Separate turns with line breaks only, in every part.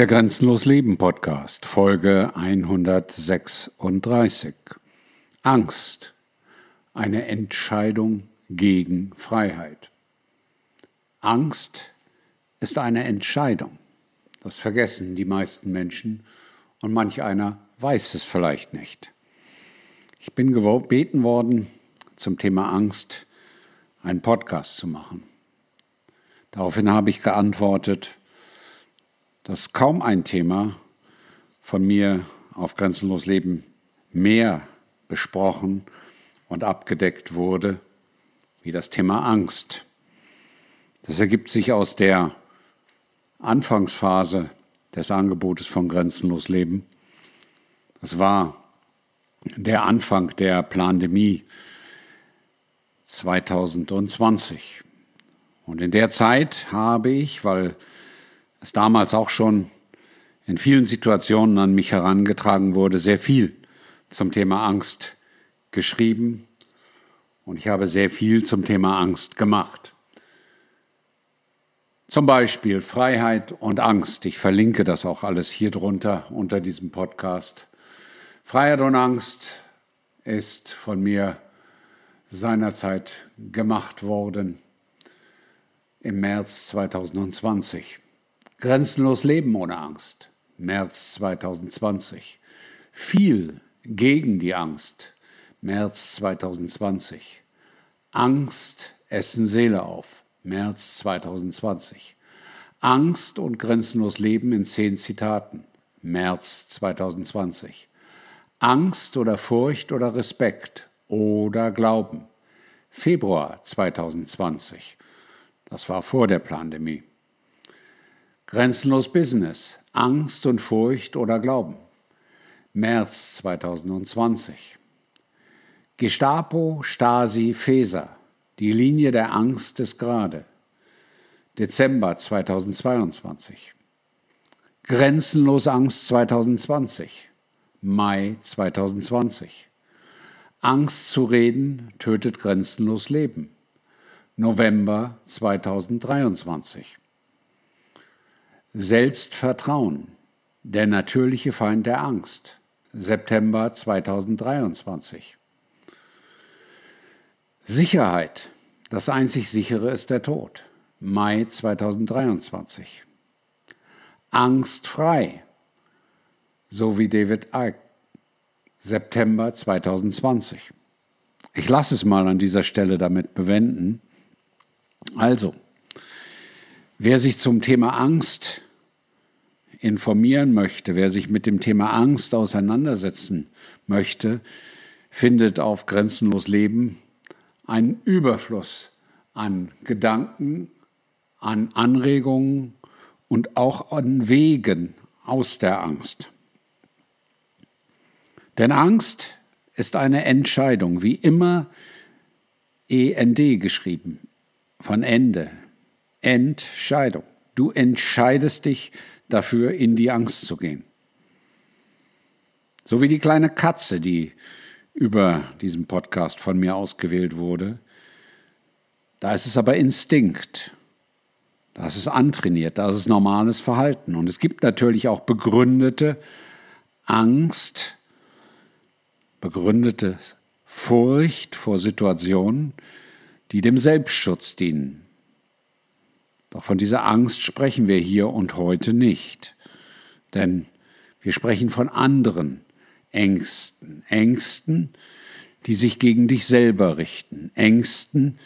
Der Grenzenlos Leben Podcast, Folge 136. Angst. Eine Entscheidung gegen Freiheit. Angst ist eine Entscheidung. Das vergessen die meisten Menschen und manch einer weiß es vielleicht nicht. Ich bin gebeten worden, zum Thema Angst einen Podcast zu machen. Daraufhin habe ich geantwortet, dass kaum ein Thema von mir auf Grenzenlos Leben mehr besprochen und abgedeckt wurde wie das Thema Angst. Das ergibt sich aus der Anfangsphase des Angebotes von Grenzenlos Leben. Das war der Anfang der Pandemie 2020. Und in der Zeit habe ich, weil es damals auch schon in vielen Situationen an mich herangetragen wurde, sehr viel zum Thema Angst geschrieben und ich habe sehr viel zum Thema Angst gemacht. Zum Beispiel Freiheit und Angst. Ich verlinke das auch alles hier drunter unter diesem Podcast. Freiheit und Angst ist von mir seinerzeit gemacht worden im März 2020. Grenzenlos Leben ohne Angst. März 2020. Viel gegen die Angst. März 2020. Angst essen Seele auf. März 2020. Angst und grenzenlos Leben in zehn Zitaten. März 2020. Angst oder Furcht oder Respekt oder Glauben. Februar 2020. Das war vor der Pandemie. Grenzenlos Business, Angst und Furcht oder Glauben. März 2020. Gestapo, Stasi, Feser. Die Linie der Angst ist gerade. Dezember 2022. Grenzenlos Angst 2020. Mai 2020. Angst zu reden tötet grenzenlos Leben. November 2023. Selbstvertrauen, der natürliche Feind der Angst. September 2023. Sicherheit, das einzig sichere ist der Tod. Mai 2023. Angstfrei, so wie David Icke. September 2020. Ich lasse es mal an dieser Stelle damit bewenden. Also, Wer sich zum Thema Angst informieren möchte, wer sich mit dem Thema Angst auseinandersetzen möchte, findet auf Grenzenlos Leben einen Überfluss an Gedanken, an Anregungen und auch an Wegen aus der Angst. Denn Angst ist eine Entscheidung, wie immer END geschrieben, von Ende, Entscheidung. Du entscheidest dich dafür, in die Angst zu gehen. So wie die kleine Katze, die über diesen Podcast von mir ausgewählt wurde. Da ist es aber Instinkt. Da ist es antrainiert, da ist es normales Verhalten. Und es gibt natürlich auch begründete Angst, begründete Furcht vor Situationen, die dem Selbstschutz dienen. Doch von dieser Angst sprechen wir hier und heute nicht. Denn wir sprechen von anderen Ängsten. Ängsten, die sich gegen dich selber richten. Ängsten,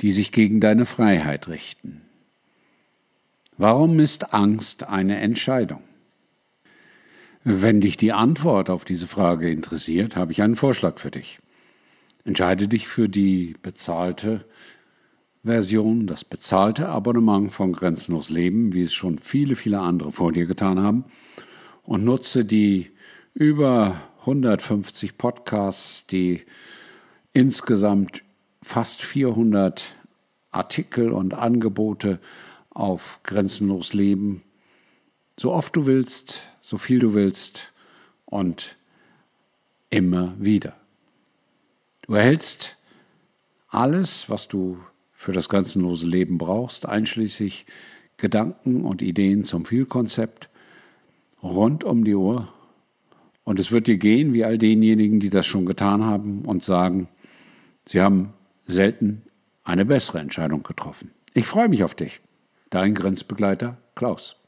die sich gegen deine Freiheit richten. Warum ist Angst eine Entscheidung? Wenn dich die Antwort auf diese Frage interessiert, habe ich einen Vorschlag für dich. Entscheide dich für die bezahlte Version, das bezahlte Abonnement von Grenzenlos Leben, wie es schon viele, viele andere vor dir getan haben, und nutze die über 150 Podcasts, die insgesamt fast 400 Artikel und Angebote auf Grenzenlos Leben, so oft du willst, so viel du willst und immer wieder. Du erhältst alles, was du für das grenzenlose Leben brauchst, einschließlich Gedanken und Ideen zum Vielkonzept, rund um die Uhr. Und es wird dir gehen wie all denjenigen, die das schon getan haben und sagen, sie haben selten eine bessere Entscheidung getroffen. Ich freue mich auf dich. Dein Grenzbegleiter Klaus.